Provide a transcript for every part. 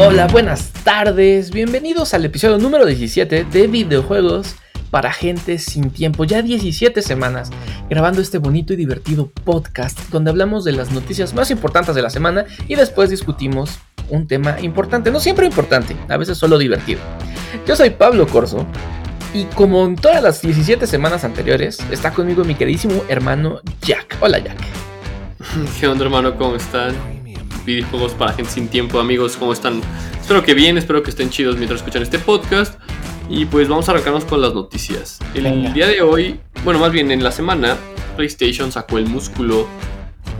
Hola, buenas tardes, bienvenidos al episodio número 17 de videojuegos para gente sin tiempo. Ya 17 semanas grabando este bonito y divertido podcast donde hablamos de las noticias más importantes de la semana y después discutimos un tema importante, no siempre importante, a veces solo divertido. Yo soy Pablo Corso y como en todas las 17 semanas anteriores, está conmigo mi queridísimo hermano Jack. Hola Jack. ¿Qué onda hermano? ¿Cómo están? Videojuegos para gente sin tiempo, amigos, ¿cómo están? Espero que bien, espero que estén chidos mientras escuchan este podcast. Y pues vamos a arrancarnos con las noticias. El día de hoy, bueno, más bien en la semana, PlayStation sacó el músculo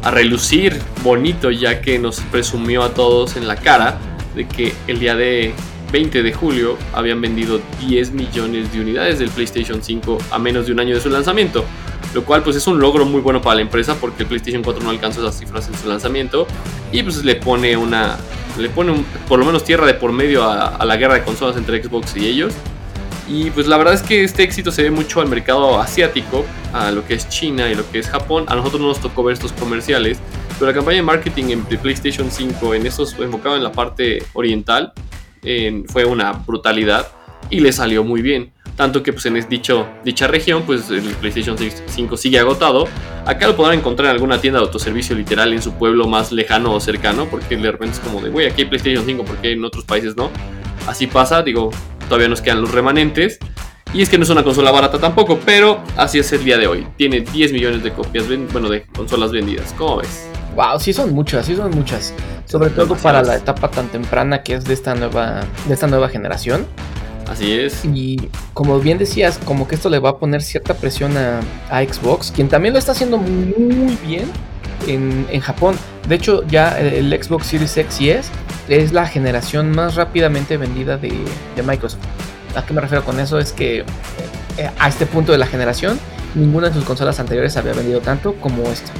a relucir bonito ya que nos presumió a todos en la cara de que el día de 20 de julio habían vendido 10 millones de unidades del PlayStation 5 a menos de un año de su lanzamiento. Lo cual pues es un logro muy bueno para la empresa porque el PlayStation 4 no alcanzó esas cifras en su lanzamiento y pues le pone una le pone por lo menos tierra de por medio a, la guerra de consolas entre Xbox y ellos y pues la verdad es que este éxito se ve mucho al mercado asiático, a lo que es China y lo que es Japón. A nosotros no nos tocó ver estos comerciales, pero la campaña de marketing en PlayStation 5 en estos enfocado en la parte oriental fue una brutalidad y le salió muy bien. Tanto que pues en dicho, dicha región pues el PlayStation 5 sigue agotado. Acá lo podrán encontrar en alguna tienda de autoservicio literal en su pueblo más lejano o cercano. Porque de repente es como de, güey, aquí hay PlayStation 5, porque en otros países no? Así pasa, digo, todavía nos quedan los remanentes. Y es que no es una consola barata tampoco, pero así es el día de hoy. Tiene 10 millones de copias, bueno, de consolas vendidas. ¿Cómo ves? Wow, sí son muchas, sí son muchas. Sobre todo para la etapa tan temprana que es de esta nueva, de esta nueva generación. Así es. Y como bien decías, como que esto le va a poner cierta presión a, Xbox, quien también lo está haciendo muy bien en, en, Japón. De hecho, ya el Xbox Series X y S es la generación más rápidamente vendida de, Microsoft. ¿A qué me refiero con eso? Es que eh, a este punto de la generación, ninguna de sus consolas anteriores había vendido tanto como esta.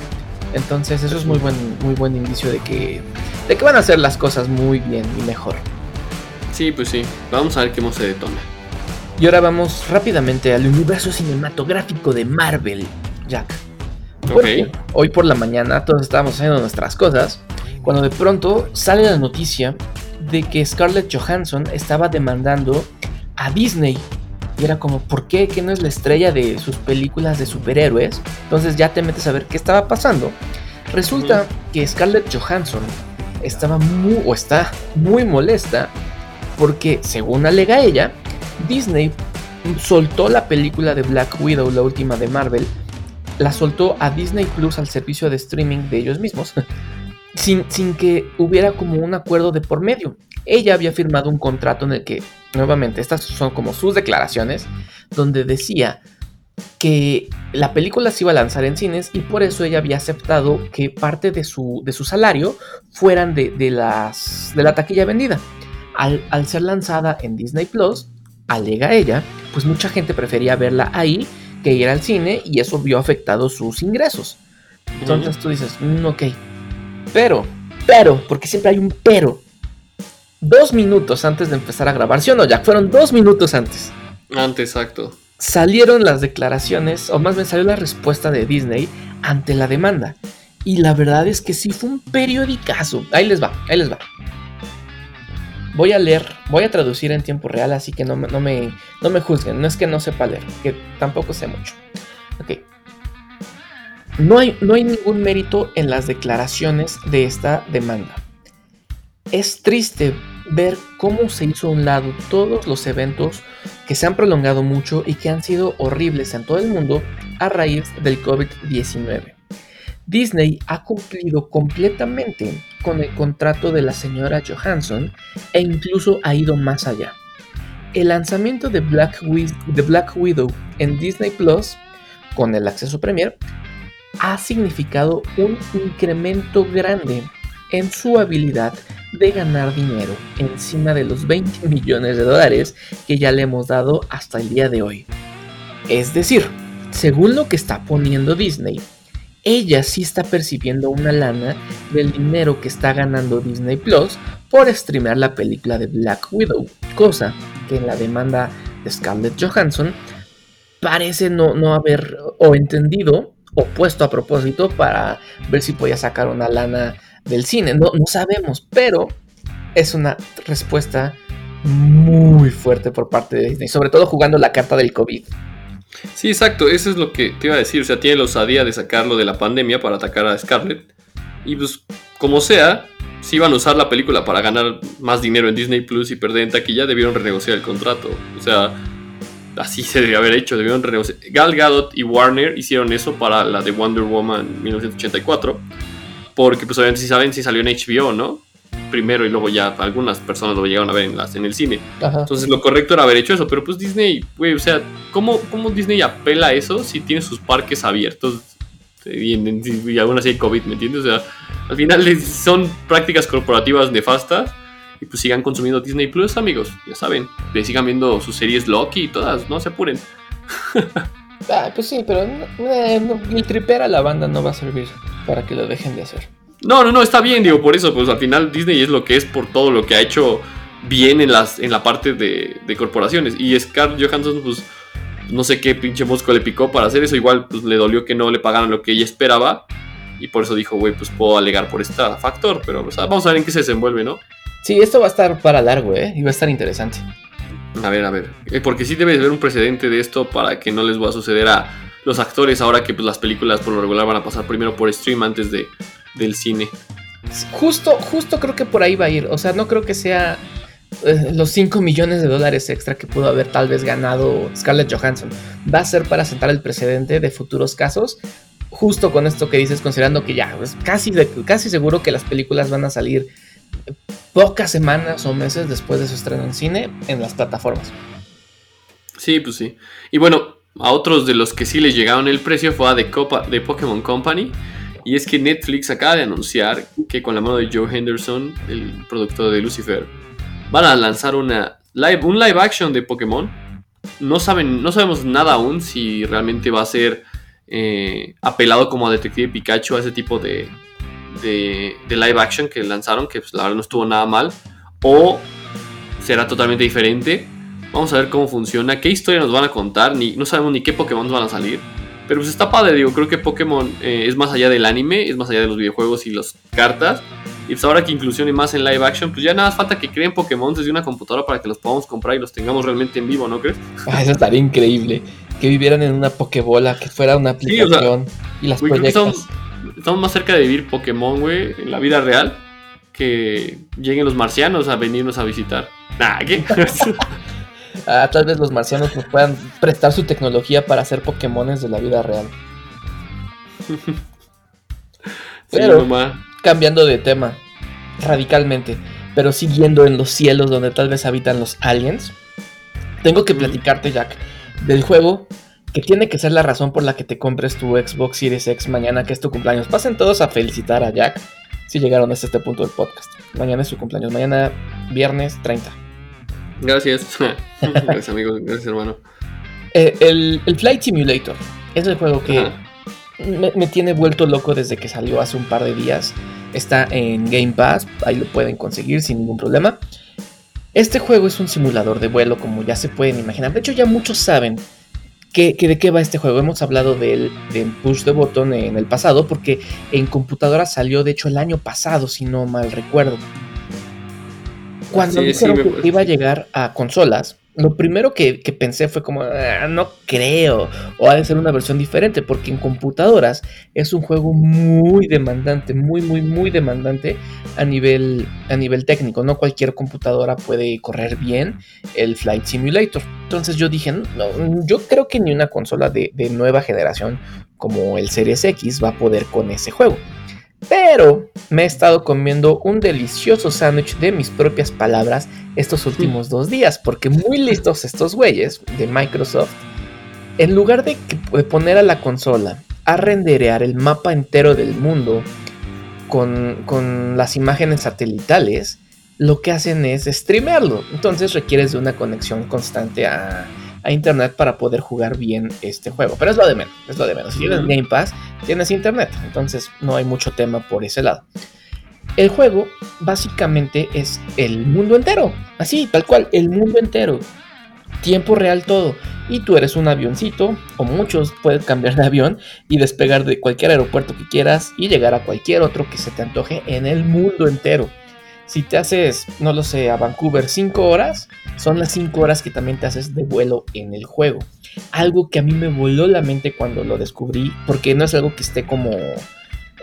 Entonces eso es muy buen, muy buen indicio de que, de que van a hacer las cosas muy bien y mejor. Sí, pues sí. Vamos a ver cómo se detona. Y ahora vamos rápidamente al universo cinematográfico de Marvel, Jack. hoy por la mañana todos estábamos haciendo nuestras cosas cuando de pronto sale la noticia de que Scarlett Johansson estaba demandando a Disney. Y era como, ¿por qué? ¿Que no es la estrella de sus películas de superhéroes? Entonces ya te metes a ver qué estaba pasando. Resulta que Scarlett Johansson estaba muy, o está muy molesta porque, según alega ella, Disney soltó la película de Black Widow, la última de Marvel, la soltó a Disney Plus al servicio de streaming de ellos mismos sin, que hubiera como un acuerdo de por medio. Ella había firmado un contrato en el que, nuevamente, estas son como sus declaraciones, donde decía que la película se iba a lanzar en cines y por eso ella había aceptado que parte de su, de su salario fueran de, las, de la taquilla vendida. Al, ser lanzada en Disney Plus, alega ella, pues mucha gente prefería verla ahí que ir al cine y eso vio afectados sus ingresos. Entonces tú dices, mm, ok, pero, pero, porque siempre hay un pero. Dos minutos antes de empezar a grabar, ¿sí o no, Jack? Fueron dos minutos antes. Antes, exacto. Salieron las declaraciones, o más bien salió la respuesta de Disney ante la demanda. Y la verdad es que sí fue un periodicazo. Ahí les va, ahí les va. Voy a leer, voy a traducir en tiempo real, así que no, no, me, no me juzguen. No es que no sepa leer, que tampoco sé mucho. Ok. No hay, no hay ningún mérito en las declaraciones de esta demanda. Es triste ver cómo se hizo a un lado todos los eventos que se han prolongado mucho y que han sido horribles en todo el mundo a raíz del COVID-19. Disney ha cumplido completamente con el contrato de la señora Johansson e incluso ha ido más allá. El lanzamiento de Black, Widow en Disney Plus, con el acceso Premier, ha significado un incremento grande en su habilidad de ganar dinero encima de los 20 millones de dólares que ya le hemos dado hasta el día de hoy. Es decir, según lo que está poniendo Disney, ella sí está percibiendo una lana del dinero que está ganando Disney Plus por streamear la película de Black Widow, cosa que en la demanda de Scarlett Johansson parece no, no haber o entendido puesto a propósito para ver si podía sacar una lana del cine. No, no sabemos, pero es una respuesta muy fuerte por parte de Disney, sobre todo jugando la carta del COVID. Sí, exacto, eso es lo que te iba a decir, o sea, tiene la osadía de sacarlo de la pandemia para atacar a Scarlett. Y pues, como sea, si iban a usar la película para ganar más dinero en Disney Plus y perder en taquilla, debieron renegociar el contrato. O sea, así se debió haber hecho, debieron renegociar. Gal Gadot y Warner hicieron eso para la de Wonder Woman 1984, porque pues obviamente si saben si salió en HBO, ¿no? Primero y luego ya algunas personas lo llegaron a ver en, las, en el cine. Entonces lo correcto era haber hecho eso, pero pues Disney, güey, o sea, ¿cómo, ¿cómo Disney apela a eso si tiene sus parques abiertos y, y aún así hay COVID, ¿me entiendes? O sea, al final son prácticas corporativas nefastas y pues sigan consumiendo Disney Plus, amigos. Ya saben, que sigan viendo sus series Loki y todas, no se apuren. ah, pues sí, pero el tripera a la banda no va a servir para que lo dejen de hacer. No, no, no, está bien, digo, por eso, pues al final Disney es lo que es por todo lo que ha hecho bien en, las, en la parte de, de corporaciones. Y Scarlett Johansson, pues no sé qué pinche mosco le picó para hacer eso. Igual pues le dolió que no le pagaran lo que ella esperaba. Y por eso dijo, güey, pues puedo alegar por este factor. Pero vamos a ver en qué se desenvuelve, ¿no? Sí, esto va a estar para largo, ¿eh? Y va a estar interesante. A ver, a ver. Eh, porque sí debe de haber un precedente de esto para que no les va a suceder a los actores ahora que pues, las películas por lo regular van a pasar primero por stream antes de, del cine. Justo, justo creo que por ahí va a ir. O sea, no creo que sea eh, los 5 millones de dólares extra que pudo haber tal vez ganado Scarlett Johansson. Va a ser para sentar el precedente de futuros casos. Justo con esto que dices, considerando que ya, es casi, casi seguro que las películas van a salir pocas semanas o meses después de su estreno en cine en las plataformas. Sí, pues sí. Y bueno, a otros de los que sí les llegaron el precio fue a The, Copa, de Pokémon Company. Y es que Netflix acaba de anunciar que con la mano de Joe Henderson, el productor de Lucifer, van a lanzar una live, un live action de Pokémon. No, saben, no sabemos nada aún si realmente va a ser eh, apelado como a Detective Pikachu, a ese tipo de, de, live action que lanzaron, que pues, la verdad no estuvo nada mal, o será totalmente diferente. Vamos a ver cómo funciona, qué historia nos van a contar, ni, no sabemos ni qué Pokémon van a salir. Pero pues está padre, digo, creo que Pokémon eh, es más allá del anime, es más allá de los videojuegos y las cartas. Y pues ahora que inclusione más en live action, pues ya nada más falta que creen Pokémon desde una computadora para que los podamos comprar y los tengamos realmente en vivo, ¿no crees? Ah, eso estaría increíble. Que vivieran en una Pokébola, que fuera una aplicación y las proyectas estamos más cerca de vivir Pokémon, güey, en la vida real, que lleguen los marcianos a venirnos a visitar. Nah, ¿qué? ah, tal vez los marcianos nos puedan prestar su tecnología para hacer Pokémones de la vida real. Pero, cambiando de tema radicalmente, pero siguiendo en los cielos donde tal vez habitan los aliens, tengo que platicarte, Jack, del juego que tiene que ser la razón por la que te compres tu Xbox Series X mañana, que es tu cumpleaños. Pasen todos a felicitar a Jack si llegaron hasta este punto del podcast. Mañana es su cumpleaños, mañana viernes 30. Gracias. Gracias, amigo. Gracias, hermano. Eh, el, Flight Simulator es el juego que me, me, tiene vuelto loco desde que salió hace un par de días. Está en Game Pass, ahí lo pueden conseguir sin ningún problema. Este juego es un simulador de vuelo, como ya se pueden imaginar. De hecho, ya muchos saben de qué va este juego? Hemos hablado del, push de botón en el pasado, porque en computadora salió, de hecho, el año pasado, si no mal recuerdo. Cuando dijeron que iba a llegar a consolas, lo primero que, pensé fue como, ah, no creo, o ha de ser una versión diferente, porque en computadoras es un juego muy demandante, muy, muy, muy demandante a nivel, a nivel técnico. No cualquier computadora puede correr bien el Flight Simulator. Entonces yo dije, no, yo creo que ni una consola de, de nueva generación como el Series X va a poder con ese juego. Pero me he estado comiendo un delicioso sándwich de mis propias palabras estos últimos dos días, porque muy listos estos güeyes de Microsoft, en lugar de, poner a la consola a renderear el mapa entero del mundo con, con las imágenes satelitales, lo que hacen es streamearlo. Entonces requieres de una conexión constante a, a internet para poder jugar bien este juego. Pero es lo de menos, es lo de menos. Si tienes Game Pass, tienes internet, entonces no hay mucho tema por ese lado. El juego básicamente es el mundo entero, así, tal cual, el mundo entero. Tiempo real todo. Y tú eres un avioncito, o muchos puedes cambiar de avión y despegar de cualquier aeropuerto que quieras y llegar a cualquier otro que se te antoje en el mundo entero Si te haces, no lo sé, a Vancouver 5 horas, son las 5 horas que también te haces de vuelo en el juego. Algo que a mí me voló la mente cuando lo descubrí, porque no es algo que esté como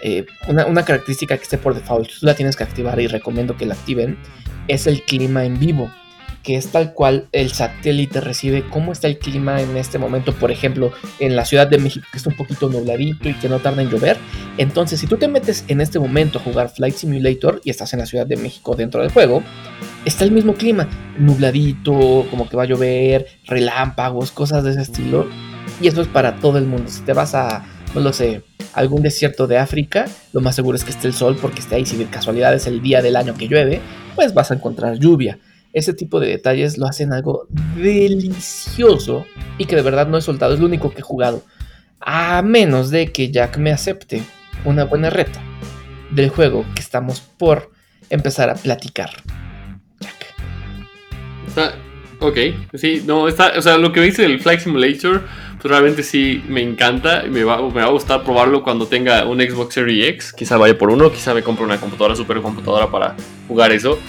eh, una, una, característica que esté por default. Tú la tienes que activar y recomiendo que la activen. Es el clima en vivo que es tal cual el satélite recibe cómo está el clima en este momento, por ejemplo, en la Ciudad de México, que está un poquito nubladito y que no tarda en llover. Entonces, si tú te metes en este momento a jugar Flight Simulator y estás en la Ciudad de México dentro del juego, está el mismo clima, nubladito, como que va a llover, relámpagos, cosas de ese estilo. Y eso es para todo el mundo. Si te vas a, no lo sé, algún desierto de África, lo más seguro es que esté el sol porque esté ahí. Si de casualidad es el día del año que llueve, pues vas a encontrar lluvia. Ese tipo de detalles lo hacen algo delicioso y que de verdad no he soltado, es lo único que he jugado. A menos de que Jack me acepte una buena reta del juego que estamos por empezar a platicar. Jack. Está, ok, sí, no, está, o sea, lo que dice del Flight Simulator, pues realmente sí me encanta. Me va, me va a gustar probarlo cuando tenga un Xbox Series X. Quizá vaya por uno, quizá me compre una computadora, super computadora para jugar eso.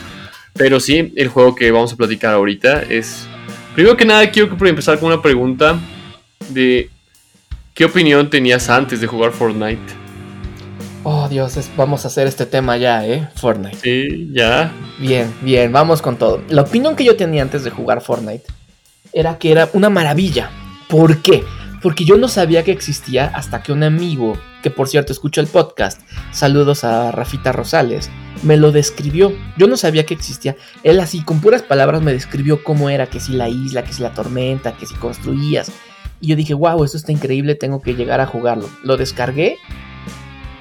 Pero sí, el juego que vamos a platicar ahorita es... Primero que nada, quiero empezar con una pregunta de... ¿Qué opinión tenías antes de jugar Fortnite? Oh, Dios, vamos a hacer este tema ya, ¿eh? Fortnite. Sí, ya. Bien, bien, vamos con todo. La opinión que yo tenía antes de jugar Fortnite era que era una maravilla. ¿Por qué? Porque yo no sabía que existía hasta que un amigo, que por cierto escucha el podcast, saludos a Rafita Rosales, me lo describió. Yo no sabía que existía. Él así, con puras palabras, me describió cómo era, que si la isla, que si la tormenta, que si construías. Y yo dije, wow, esto está increíble, tengo que llegar a jugarlo. Lo descargué,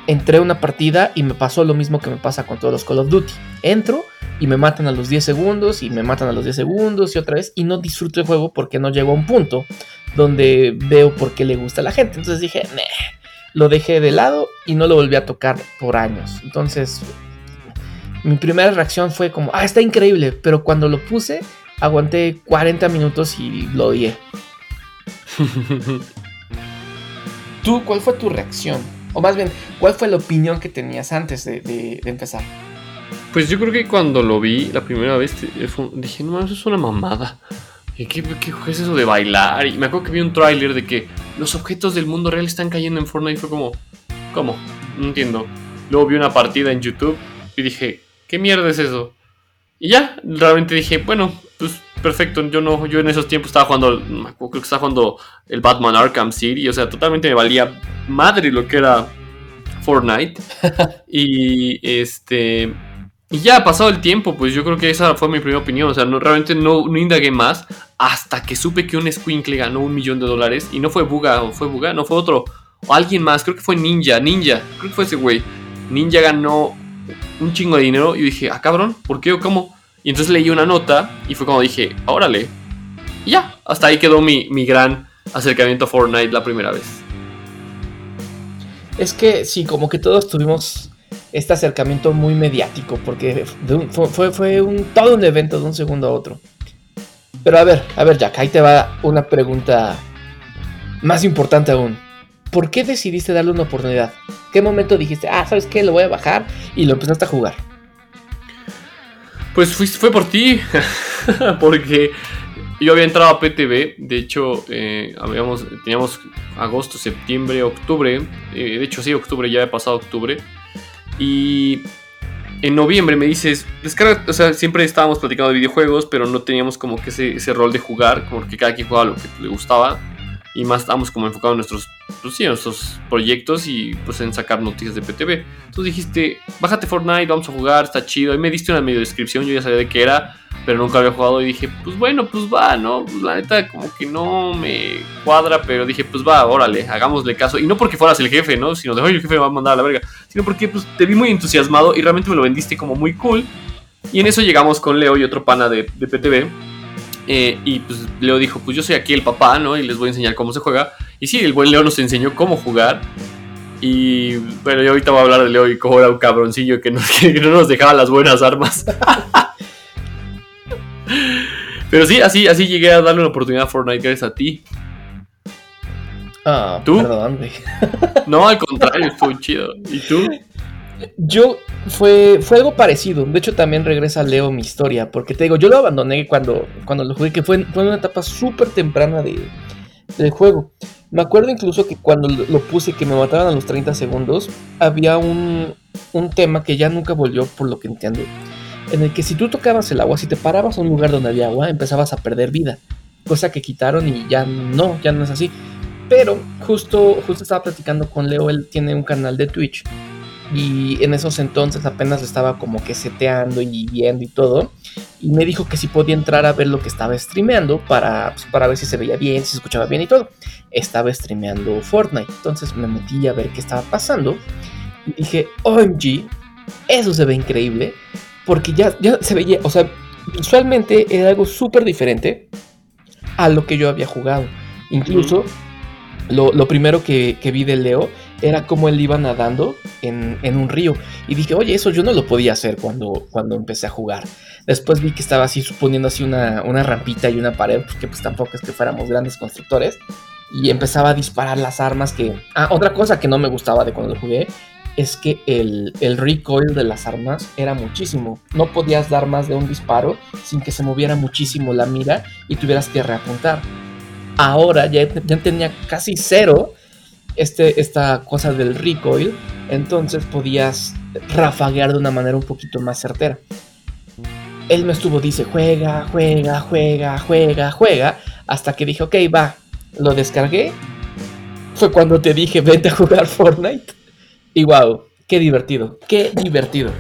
entré a una partida y me pasó lo mismo que me pasa con todos los Call of Duty. Entro y me matan a los 10 segundos y me matan a los 10 segundos y otra vez y no disfruto el juego porque no llego a un punto donde veo por qué le gusta a la gente. Entonces dije, lo dejé de lado y no lo volví a tocar por años. Entonces mi primera reacción fue como, ah, está increíble, pero cuando lo puse, aguanté 40 minutos y lo odié. ¿Tú cuál fue tu reacción? O más bien, ¿cuál fue la opinión que tenías antes de, empezar? Pues yo creo que cuando lo vi la primera vez dije, no, eso es una mamada. ¿Qué, qué, es eso de bailar? Y me acuerdo que vi un tráiler de que los objetos del mundo real están cayendo en Fortnite y fue como, ¿cómo? No entiendo. Luego vi una partida en YouTube y dije, ¿qué mierda es eso? Y ya, realmente dije, bueno, pues perfecto, yo no, yo en esos tiempos estaba jugando, creo que estaba jugando el Batman Arkham City, o sea, totalmente me valía madre lo que era Fortnite. y este, y ya pasado el tiempo, pues yo creo que esa fue mi primera opinión, o sea, no, realmente no, no indagué más hasta que supe que un Squinkle ganó un millón de dólares y no fue Buga, o fue Buga, no fue otro, o alguien más, creo que fue Ninja, Ninja, creo que fue ese güey. Ninja ganó un chingo de dinero y dije, ah, cabrón, ¿por qué o cómo? Y entonces leí una nota y fue como dije, órale. Y ya, hasta ahí quedó mi, gran acercamiento a Fortnite la primera vez. Es que sí, como que todos tuvimos este acercamiento muy mediático, porque fue, fue, un, todo un evento de un segundo a otro. Pero a ver, a ver, Jack, ahí te va una pregunta más importante aún. ¿por qué decidiste darle una oportunidad? ¿Qué momento dijiste, ah, ¿sabes qué? Lo voy a bajar y lo empezaste a jugar? Pues fue por ti, porque yo había entrado a PTV, de hecho, eh, habíamos, teníamos agosto, septiembre, octubre, eh, de hecho sí, octubre, ya he pasado octubre, y en noviembre me dices, descarga, o sea, siempre estábamos platicando de videojuegos, pero no teníamos como que ese, ese rol de jugar, porque cada quien jugaba lo que le gustaba, y más estábamos como enfocados en nuestros, pues sí, nuestros proyectos y pues en sacar noticias de PTV. Entonces dijiste, bájate Fortnite, vamos a jugar, está chido. Y me diste una medio descripción, yo ya sabía de qué era, pero nunca había jugado y dije, pues bueno, pues va, ¿no? Pues la neta como que no me cuadra, pero dije, pues va, órale, hagámosle caso. Y no porque fueras el jefe, ¿no? Sino de, el jefe me va a mandar a la verga. Sino porque pues te vi muy entusiasmado y realmente me lo vendiste como muy cool. Y en eso llegamos con Leo y otro pana de, de PTV eh, y pues Leo dijo, pues yo soy aquí el papá, ¿no? Y les voy a enseñar cómo se juega. Y sí, el buen Leo nos enseñó cómo jugar. Y bueno, yo ahorita voy a hablar de Leo y cómo era un cabroncillo que, no nos dejaba las buenas armas. Pero sí, así, así llegué a darle una oportunidad a Fortnite gracias a ti. Ah, ¿Tú? Perdón, no, al contrario, estuvo chido. ¿Y tú? Yo fue, fue algo parecido. De hecho, también regresa Leo mi historia. Porque te digo, yo lo abandoné cuando, cuando lo jugué, que fue, fue una etapa súper temprana de, del juego. Me acuerdo incluso que cuando lo puse que me mataban a los 30 segundos, había un, un tema que ya nunca volvió, por lo que entiendo. En el que si tú tocabas el agua, si te parabas a un lugar donde había agua, empezabas a perder vida. Cosa que quitaron y ya no, ya no es así. Pero justo, justo estaba platicando con Leo, él tiene un canal de Twitch y en esos entonces apenas estaba como que seteando y viendo y todo. Y me dijo que si podía entrar a ver lo que estaba streameando para, pues, para ver si se veía bien, si se escuchaba bien y todo. Estaba streameando Fortnite. Entonces me metí a ver qué estaba pasando. Y dije, OMG, eso se ve increíble. Porque ya, ya se veía, o sea, visualmente era algo súper diferente a lo que yo había jugado. Incluso lo, primero que, vi de Leo era cómo él iba nadando en, un río. Y dije, oye, eso yo no lo podía hacer cuando, cuando empecé a jugar. Después vi que estaba así suponiendo así una, una rampita y una pared, porque pues tampoco es que fuéramos grandes constructores. Y empezaba a disparar las armas que... Ah, otra cosa que no me gustaba de cuando lo jugué es que el, el, recoil de las armas era muchísimo. No podías dar más de un disparo sin que se moviera muchísimo la mira y tuvieras que reapuntar ahora ya, ya tenía casi cero este, esta cosa del recoil, entonces podías rafaguear de una manera un poquito más certera. Él me estuvo, dice, juega, juega, juega, juega, juega, hasta que dije, ok, va, lo descargué. Fue cuando te dije, vete a jugar Fortnite. Y wow, qué divertido, qué divertido.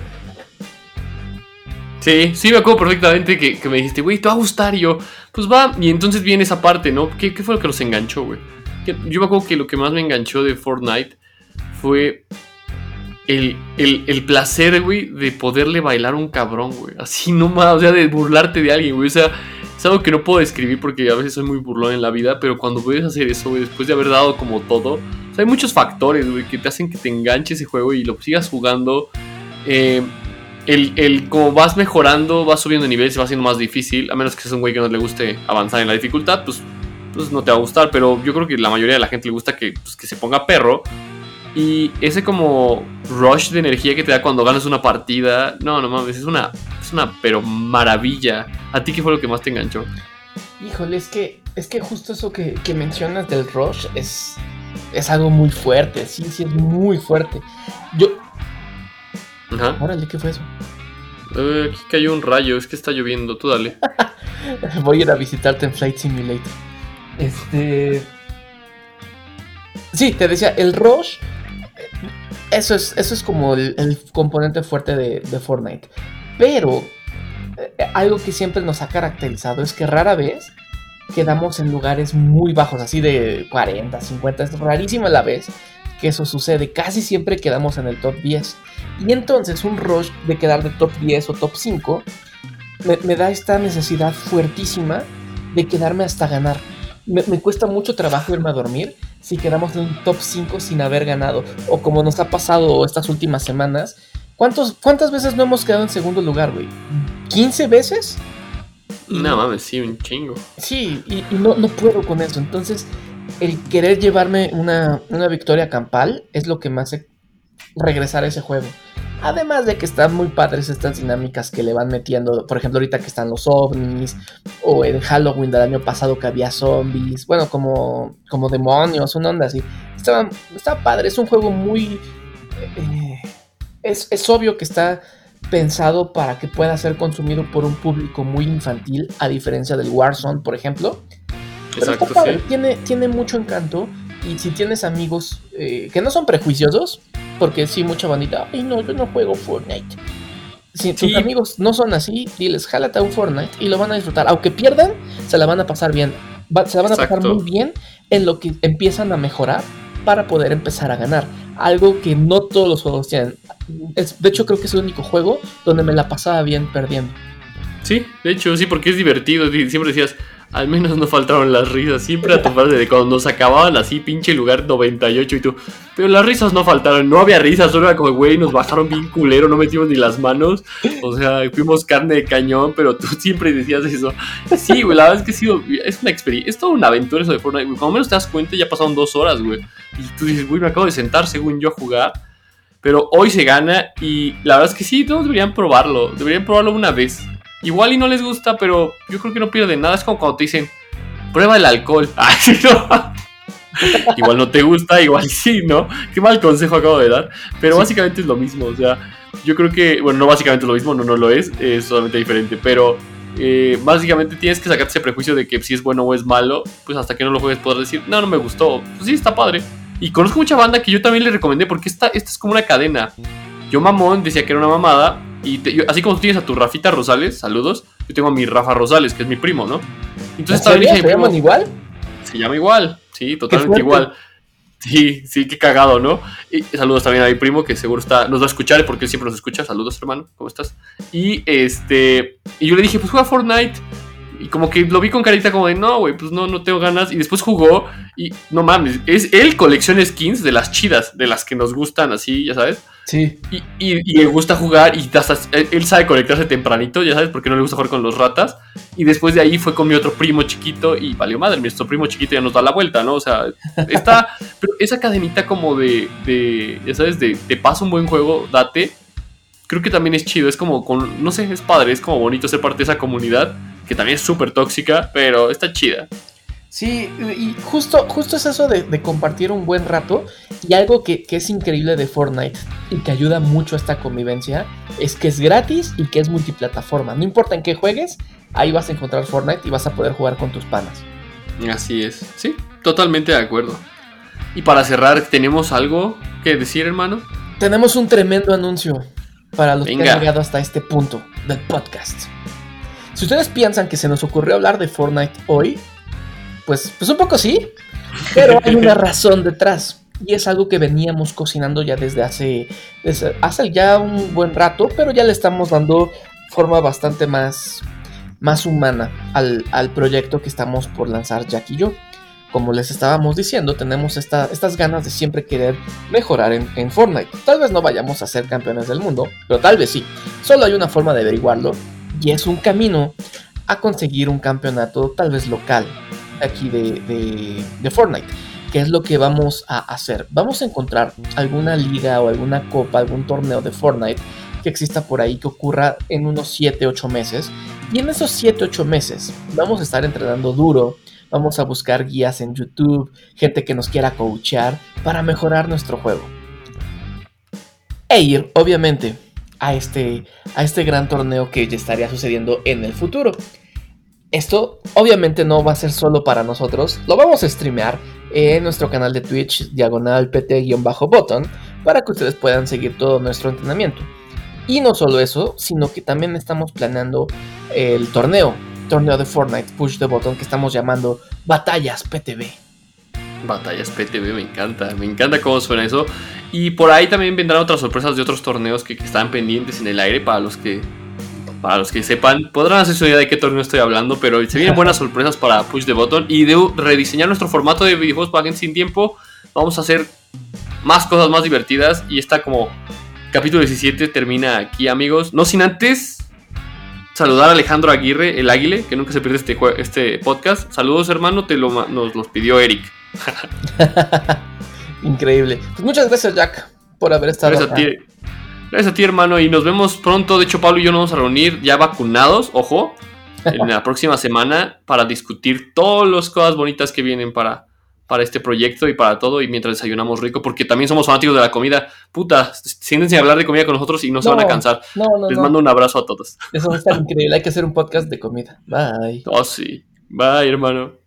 Sí, sí, me acuerdo perfectamente que, me dijiste, güey, te va a gustar. Y yo, pues va. Y entonces viene esa parte, ¿no? ¿Qué, fue lo que los enganchó, güey? Yo me acuerdo que lo que más me enganchó de Fortnite fue el, el, placer, güey, de poderle bailar a un cabrón, güey. Así nomás, o sea, de burlarte de alguien, güey. O sea, es algo que no puedo describir porque a veces soy muy burlón en la vida, pero cuando puedes hacer eso, güey, después de haber dado como todo, hay muchos factores, güey, que te hacen que te enganche ese juego y lo sigas jugando. Eh, el, el, como vas mejorando, vas subiendo nivel, se va haciendo más difícil. A menos que seas un güey que no le guste avanzar en la dificultad, pues, pues no te va a gustar. Pero yo creo que la mayoría de la gente le gusta que, pues, que se ponga perro. Y ese como rush de energía que te da cuando ganas una partida, no, no mames, es una, es una pero maravilla. ¿A ti qué fue lo que más te enganchó? Híjole, es que, es que justo eso que, que mencionas del rush es, es algo muy fuerte, sí, sí, es muy fuerte. Yo, Ajá. Órale, ¿qué fue eso? Eh, aquí cayó un rayo, es que está lloviendo, tú dale. Voy a ir a visitarte en Flight Simulator. Este. Sí, te decía, el Rush. Eso es, eso es como el, componente fuerte de, Fortnite. Pero eh, algo que siempre nos ha caracterizado es que rara vez quedamos en lugares muy bajos, así de 40, 50. Es rarísimo a la vez que eso sucede. Casi siempre quedamos en el top 10. Y entonces un rush de quedar de top 10 o top 5 me, da esta necesidad fuertísima de quedarme hasta ganar. Me, cuesta mucho trabajo irme a dormir si quedamos en un top 5 sin haber ganado. O como nos ha pasado estas últimas semanas. ¿Cuántos, ¿Cuántas veces no hemos quedado en segundo lugar, güey? ¿15 veces? No mames, sí, un chingo. Sí, y, no, no puedo con eso. Entonces, el querer llevarme una, victoria campal es lo que me hace regresar a ese juego. Además de que están muy padres estas dinámicas que le van metiendo, por ejemplo, ahorita que están los ovnis, o en Halloween del año pasado que había zombies, bueno, como, como demonios, una onda así. Está, está padre, es un juego muy... Eh, es, es obvio que está pensado para que pueda ser consumido por un público muy infantil, a diferencia del Warzone, por ejemplo Exacto, tiene, tiene mucho encanto. Y si tienes amigos eh, que no son prejuiciosos, porque sí, mucha bandita, ay no, yo no juego Fortnite. Si tus amigos no son así, diles, jálate a un Fortnite y lo van a disfrutar. Aunque pierdan, se la van a pasar bien. se la van a pasar muy bien en lo que empiezan a mejorar para poder empezar a ganar. Algo que no todos los juegos tienen. de hecho, creo que es el único juego donde me la pasaba bien perdiendo. Sí, de hecho, sí, porque es divertido. Siempre decías, al menos no faltaron las risas. Siempre a tu parte de cuando nos acababan así, pinche lugar 98 y tú. Pero las risas no faltaron. No había risas, solo era como, güey, nos bajaron bien culero, no metimos ni las manos. O sea, fuimos carne de cañón, pero tú siempre decías eso. Sí, güey, la verdad es que ha sido. Es una experiencia. Es toda una aventura eso de Fortnite. Cuando menos te das cuenta, ya pasaron dos horas, güey. Y tú dices, güey, me acabo de sentar según yo a jugar. Pero hoy se gana y la verdad es que sí, todos deberían probarlo. Deberían probarlo una vez. Igual y no les gusta, pero yo creo que no pierde nada. Es como cuando te dicen, prueba el alcohol. igual no te gusta, igual sí, ¿no? Qué mal consejo acabo de dar. Pero básicamente es lo mismo. O sea, yo creo que, bueno, no básicamente es lo mismo, no, no lo es, es totalmente diferente. Pero eh, básicamente tienes que sacarte ese prejuicio de que si es bueno o es malo, pues hasta que no lo juegues poder decir, no, no me gustó. Pues sí, está padre. Y conozco mucha banda que yo también le recomendé porque esta, esta es como una cadena. Yo mamón decía que era una mamada. Y así como tú tienes a tu Rafita Rosales, saludos, yo tengo a mi Rafa Rosales, que es mi primo, ¿no? Entonces estaba ¿Se llaman igual? Se llama igual, sí, totalmente igual. Sí, sí, qué cagado, ¿no? Y saludos también a mi primo que seguro está, nos va a escuchar porque él siempre nos escucha. Saludos, hermano, ¿cómo estás? Y este, y yo le dije, pues juega Fortnite. Y como que lo vi con carita como de, no, güey, pues no, no tengo ganas. Y después jugó y no mames, es él colecciona skins de las chidas, de las que nos gustan así, ya sabes. Sí. Y, y, le gusta jugar y hasta, él sabe conectarse tempranito, ya sabes, porque no le gusta jugar con los ratas. Y después de ahí fue con mi otro primo chiquito y valió madre, nuestro primo chiquito ya nos da la vuelta, ¿no? O sea, está, pero esa cadenita como de, de ya sabes, de te paso un buen juego, date. Creo que también es chido, es como, con, no sé, es padre, es como bonito ser parte de esa comunidad, que también es súper tóxica, pero está chida. Sí, y justo, justo es eso de, compartir un buen rato. Y algo que, es increíble de Fortnite y que ayuda mucho a esta convivencia es que es gratis y que es multiplataforma. No importa en qué juegues, ahí vas a encontrar Fortnite y vas a poder jugar con tus panas. Así es, sí, totalmente de acuerdo. Y para cerrar, ¿tenemos algo que decir, hermano? Tenemos un tremendo anuncio para los que han llegado hasta este punto del podcast. Si ustedes piensan que se nos ocurrió hablar de Fortnite hoy, pues, pues un poco sí, pero hay una razón detrás. Y es algo que veníamos cocinando ya desde hace, hace ya un buen rato, pero ya le estamos dando forma bastante más, más humana al, proyecto que estamos por lanzar Jack y yo. Como les estábamos diciendo, tenemos estas ganas de siempre querer mejorar en, en Fortnite. Tal vez no vayamos a ser campeones del mundo, pero tal vez sí. Solo hay una forma de averiguarlo y es un camino a conseguir un campeonato tal vez local aquí de, de, Fortnite. ¿Qué es lo que vamos a hacer? Vamos a encontrar alguna liga o alguna copa, algún torneo de Fortnite que exista por ahí que ocurra en unos 7-8 meses. Y en esos 7-8 meses vamos a estar entrenando duro, vamos a buscar guías en YouTube, gente que nos quiera coachear para mejorar nuestro juego. E ir, obviamente, a este, a este gran torneo que ya estaría sucediendo en el futuro. Esto obviamente no va a ser solo para nosotros, lo vamos a streamear en nuestro canal de Twitch, diagonal pt-button, para que ustedes puedan seguir todo nuestro entrenamiento. Y no solo eso, sino que también estamos planeando el torneo, torneo de Fortnite Push the Button que estamos llamando Batallas PTB. Batallas PTB, me encanta, me encanta cómo suena eso. Y por ahí también vendrán otras sorpresas de otros torneos que están pendientes en el aire para los que para los que sepan, podrán hacer su idea de qué torneo estoy hablando, pero se vienen buenas sorpresas para Push the Button y de rediseñar nuestro formato de videojuegos para gente sin tiempo. Vamos a hacer más cosas más divertidas y está como capítulo 17 termina aquí, amigos. No sin antes saludar a Alejandro Aguirre, el Águile, que nunca se pierde este, este podcast. Saludos, hermano, te lo, nos los pidió Eric. Increíble. Pues muchas gracias, Jack, por haber estado gracias A ti. Gracias a ti, hermano, y nos vemos pronto. De hecho, Pablo y yo nos vamos a reunir ya vacunados, ojo, en la próxima semana para discutir todas las cosas bonitas que vienen para, para este proyecto y para todo. Y mientras desayunamos rico, porque también somos fanáticos de la comida. Puta, siéntense a hablar de comida con nosotros y no, se van a cansar. Les mando un abrazo a todos. Eso va a estar increíble. Hay que hacer un podcast de comida. Bye. Oh, sí. Bye, hermano.